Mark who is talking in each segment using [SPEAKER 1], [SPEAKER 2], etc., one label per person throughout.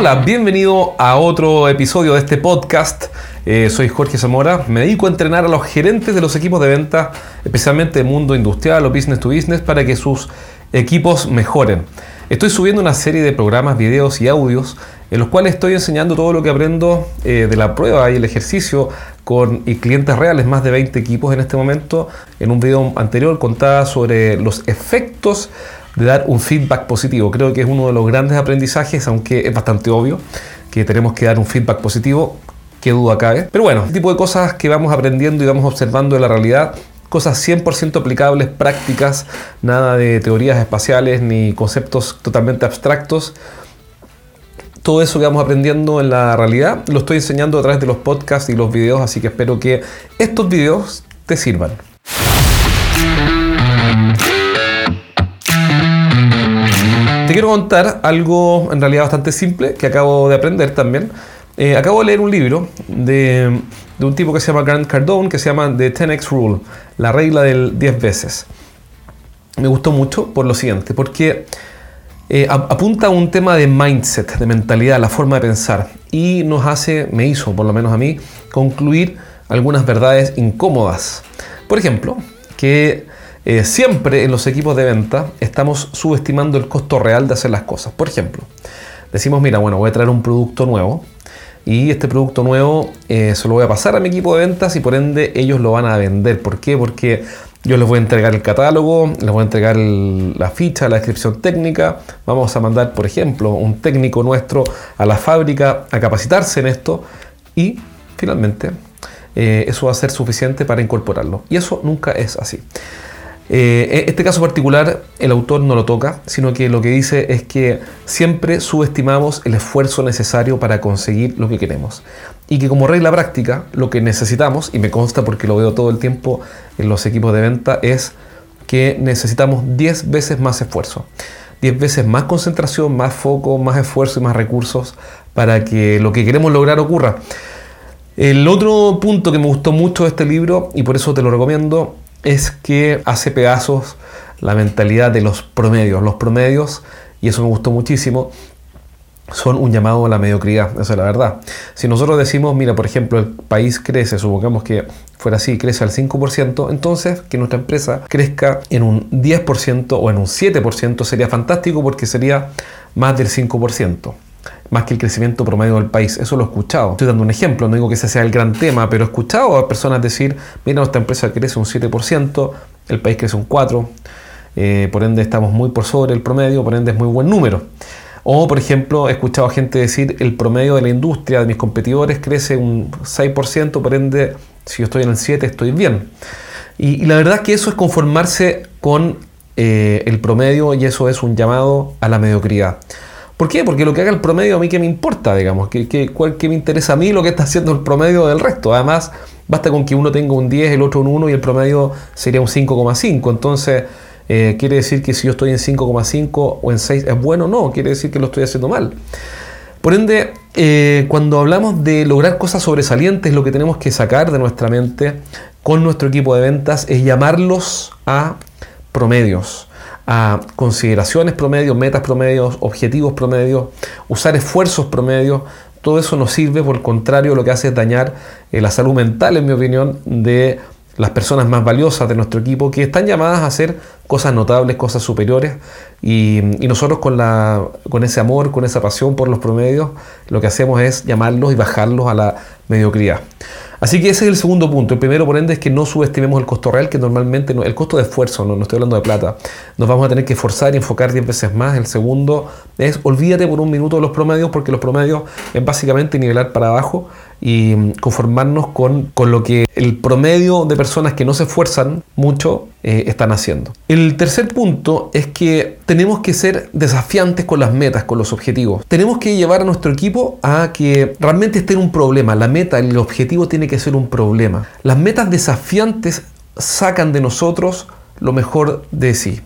[SPEAKER 1] Hola, bienvenido a otro episodio de este podcast. Eh, soy Jorge Zamora, me dedico a entrenar a los gerentes de los equipos de venta, especialmente del mundo industrial o business to business, para que sus equipos mejoren. Estoy subiendo una serie de programas, videos y audios en los cuales estoy enseñando todo lo que aprendo eh, de la prueba y el ejercicio con clientes reales, más de 20 equipos en este momento. En un video anterior contaba sobre los efectos de dar un feedback positivo. Creo que es uno de los grandes aprendizajes, aunque es bastante obvio que tenemos que dar un feedback positivo, qué duda cabe. Pero bueno, el tipo de cosas que vamos aprendiendo y vamos observando en la realidad cosas 100% aplicables, prácticas, nada de teorías espaciales ni conceptos totalmente abstractos. Todo eso que vamos aprendiendo en la realidad lo estoy enseñando a través de los podcasts y los videos, así que espero que estos videos te sirvan. Te quiero contar algo en realidad bastante simple que acabo de aprender también. Eh, acabo de leer un libro de un tipo que se llama Grant Cardone, que se llama The 10X Rule, la regla del 10 veces. Me gustó mucho por lo siguiente, porque eh, apunta a un tema de mindset, de mentalidad, la forma de pensar, y nos hace, me hizo por lo menos a mí, concluir algunas verdades incómodas. Por ejemplo, que eh, siempre en los equipos de venta estamos subestimando el costo real de hacer las cosas. Por ejemplo, decimos, mira, bueno, voy a traer un producto nuevo, y este producto nuevo eh, se lo voy a pasar a mi equipo de ventas y por ende ellos lo van a vender. ¿Por qué? Porque yo les voy a entregar el catálogo, les voy a entregar la ficha, la descripción técnica. Vamos a mandar, por ejemplo, un técnico nuestro a la fábrica a capacitarse en esto y finalmente eh, eso va a ser suficiente para incorporarlo. Y eso nunca es así. Eh, este caso particular el autor no lo toca, sino que lo que dice es que siempre subestimamos el esfuerzo necesario para conseguir lo que queremos. Y que como regla práctica, lo que necesitamos, y me consta porque lo veo todo el tiempo en los equipos de venta, es que necesitamos 10 veces más esfuerzo. 10 veces más concentración, más foco, más esfuerzo y más recursos para que lo que queremos lograr ocurra. El otro punto que me gustó mucho de este libro, y por eso te lo recomiendo, es que hace pedazos la mentalidad de los promedios. Los promedios, y eso me gustó muchísimo, son un llamado a la mediocridad, esa es la verdad. Si nosotros decimos, mira, por ejemplo, el país crece, supongamos que fuera así, crece al 5%, entonces que nuestra empresa crezca en un 10% o en un 7% sería fantástico porque sería más del 5% más que el crecimiento promedio del país. Eso lo he escuchado. Estoy dando un ejemplo, no digo que ese sea el gran tema, pero he escuchado a personas decir, mira, nuestra empresa crece un 7%, el país crece un 4%, eh, por ende estamos muy por sobre el promedio, por ende es muy buen número. O, por ejemplo, he escuchado a gente decir, el promedio de la industria de mis competidores crece un 6%, por ende, si yo estoy en el 7, estoy bien. Y, la verdad es que eso es conformarse con eh, el promedio y eso es un llamado a la mediocridad. ¿Por qué? Porque lo que haga el promedio a mí que me importa, digamos, que, que, me interesa a mí lo que está haciendo el promedio del resto. Además, basta con que uno tenga un 10, el otro un 1 y el promedio sería un 5,5. Entonces, eh, ¿quiere decir que si yo estoy en 5,5 o en 6 es bueno? No, quiere decir que lo estoy haciendo mal. Por ende, eh, cuando hablamos de lograr cosas sobresalientes, lo que tenemos que sacar de nuestra mente con nuestro equipo de ventas es llamarlos a promedios a consideraciones promedios, metas promedios, objetivos promedios, usar esfuerzos promedios, todo eso nos sirve, por el contrario, lo que hace es dañar eh, la salud mental, en mi opinión, de las personas más valiosas de nuestro equipo que están llamadas a hacer cosas notables, cosas superiores y, nosotros con, la, con ese amor, con esa pasión por los promedios, lo que hacemos es llamarlos y bajarlos a la mediocridad. Así que ese es el segundo punto. El primero, por ende, es que no subestimemos el costo real, que normalmente, no, el costo de esfuerzo, no, no estoy hablando de plata, nos vamos a tener que esforzar y enfocar 10 veces más. El segundo es, olvídate por un minuto de los promedios, porque los promedios es básicamente nivelar para abajo y mm, conformarnos con, con lo que el promedio de personas que no se esfuerzan mucho eh, están haciendo. El tercer punto es que tenemos que ser desafiantes con las metas, con los objetivos. Tenemos que llevar a nuestro equipo a que realmente esté en un problema. La meta, el objetivo tiene que ser un problema. Las metas desafiantes sacan de nosotros lo mejor de sí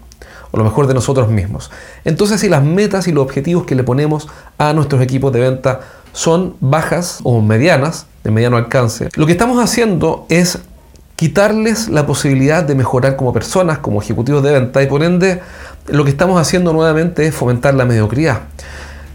[SPEAKER 1] o lo mejor de nosotros mismos. Entonces, si las metas y los objetivos que le ponemos a nuestros equipos de venta son bajas o medianas, de mediano alcance, lo que estamos haciendo es quitarles la posibilidad de mejorar como personas, como ejecutivos de venta y por ende lo que estamos haciendo nuevamente es fomentar la mediocridad.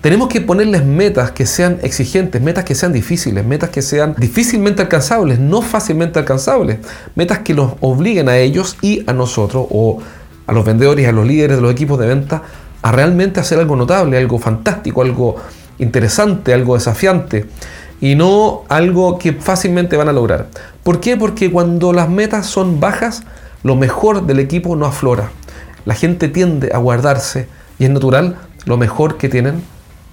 [SPEAKER 1] Tenemos que ponerles metas que sean exigentes, metas que sean difíciles, metas que sean difícilmente alcanzables, no fácilmente alcanzables, metas que los obliguen a ellos y a nosotros o a los vendedores y a los líderes de los equipos de venta a realmente hacer algo notable, algo fantástico, algo interesante, algo desafiante y no algo que fácilmente van a lograr. ¿Por qué? Porque cuando las metas son bajas, lo mejor del equipo no aflora. La gente tiende a guardarse y es natural lo mejor que tienen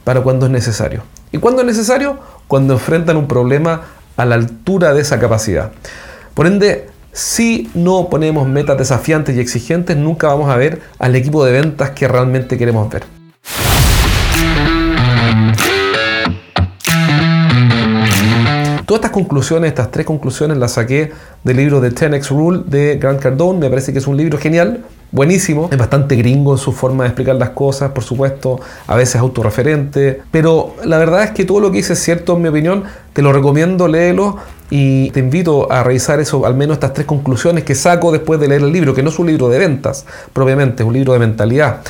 [SPEAKER 1] para cuando es necesario. ¿Y cuando es necesario? Cuando enfrentan un problema a la altura de esa capacidad. Por ende, si no ponemos metas desafiantes y exigentes, nunca vamos a ver al equipo de ventas que realmente queremos ver. Todas estas conclusiones, estas tres conclusiones las saqué del libro de 10X Rule de Grant Cardone. Me parece que es un libro genial, buenísimo. Es bastante gringo en su forma de explicar las cosas, por supuesto, a veces autorreferente. Pero la verdad es que todo lo que dice es cierto, en mi opinión. Te lo recomiendo, léelo y te invito a revisar eso, al menos estas tres conclusiones que saco después de leer el libro, que no es un libro de ventas, propiamente, es un libro de mentalidad.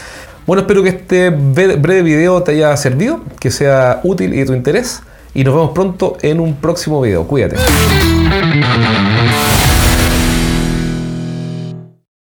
[SPEAKER 1] Bueno, espero que este breve video te haya servido, que sea útil y de tu interés y nos vemos pronto en un próximo video. Cuídate.